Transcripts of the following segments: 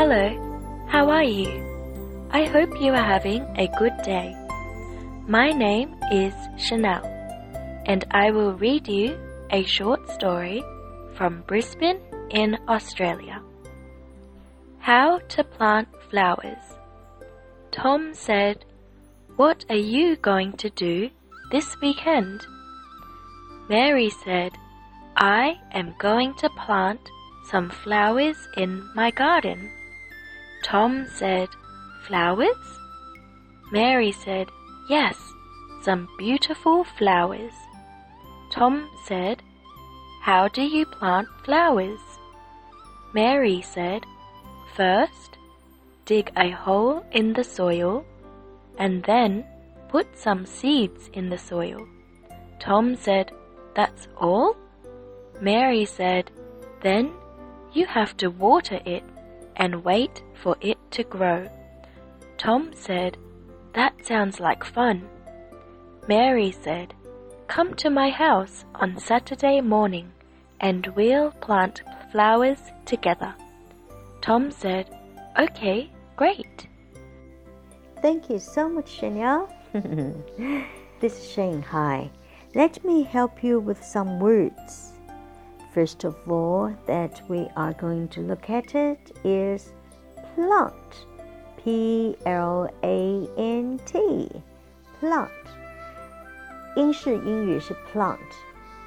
Hello, how are you? I hope you are having a good day. My name is Chanel, and I will read you a short story from Brisbane in Australia. How to plant flowers. Tom said, What are you going to do this weekend? Mary said, I am going to plant some flowers in my garden. Tom said, Flowers? Mary said, Yes, some beautiful flowers. Tom said, How do you plant flowers? Mary said, First, dig a hole in the soil and then put some seeds in the soil. Tom said, That's all? Mary said, Then you have to water it and wait for it to grow. Tom said, That sounds like fun. Mary said, Come to my house on Saturday morning and we'll plant flowers together. Tom said, Okay, great. Thank you so much, Chanel. this is Shane. Hi. Let me help you with some words. First of all, that we are going to look at it is plant. P L A N T. Plant. 英式英语是 plant，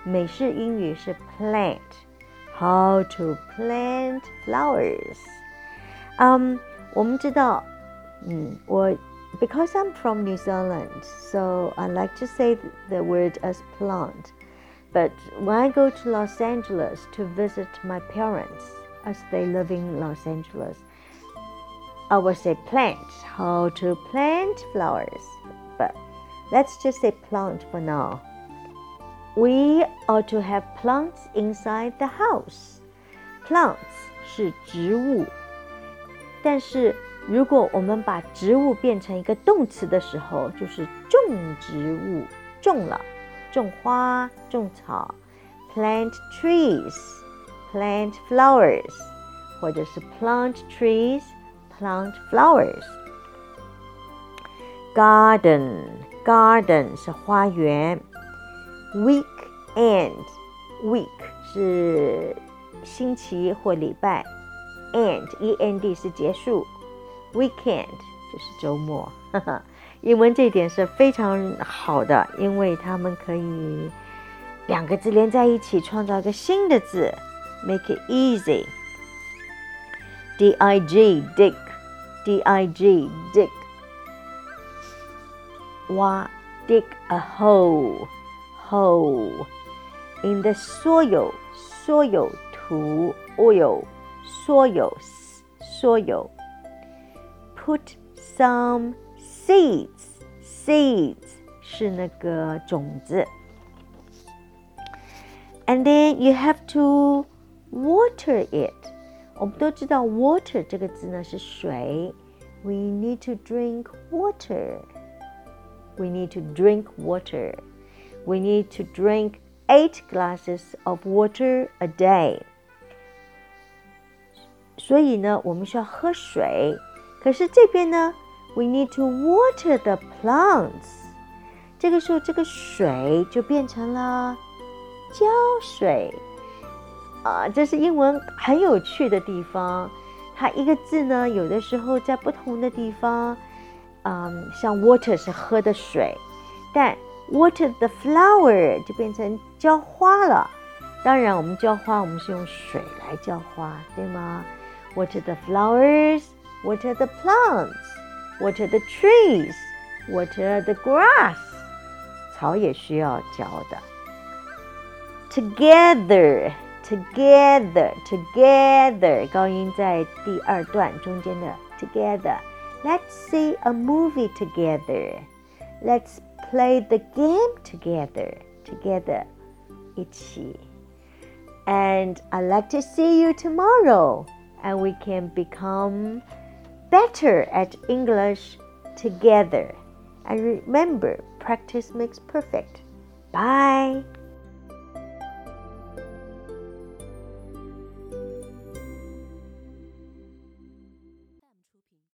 美式英语是 plant。How to plant flowers？嗯，我们知道，嗯，我 because I'm from New Zealand, so I like to say the word as plant. But when I go to Los Angeles to visit my parents, as they live in Los Angeles, I will say plant, how to plant flowers. But let's just say plant for now. We ought to have plants inside the house. Plants 是植物，但是如果我们把植物变成一个动词的时候，就是种植物，种了。 种花、种草，plant trees，plant flowers，或者是 plant trees，plant flowers。garden，garden 是花园，weekend，week 是星期或礼拜，end，e n d 是结束，weekend 就是周末，哈哈。英文这点是非常好的，因为他们可以两个字连在一起，创造一个新的字，make it easy。D I G dig，D I G dig，挖，dig a hole hole in the soil soil 土 oil soil soil put some seeds seeds 是那个种子。And then you have to water it。我们都知道 water 这个字呢是水。We need to drink water. We need to drink water. We need to drink eight glasses of water a day. 所以呢，我们需要喝水。 可是这边呢，we need to water the plants。这个时候，这个水就变成了浇水啊！这是英文很有趣的地方。它一个字呢，有的时候在不同的地方，嗯，像 water 是喝的水，但 water the flower 就变成浇花了。当然，我们浇花，我们是用水来浇花，对吗？Water the flowers flowers，water the plants。water the trees, water the grass. 草也需要浇的。Together, together, together，高音在第二段中间的 together. Let's see a movie together. Let's play the game together. Together, 一起。And I'd like to see you tomorrow, and we can become better at English together. And remember, practice makes perfect. Bye.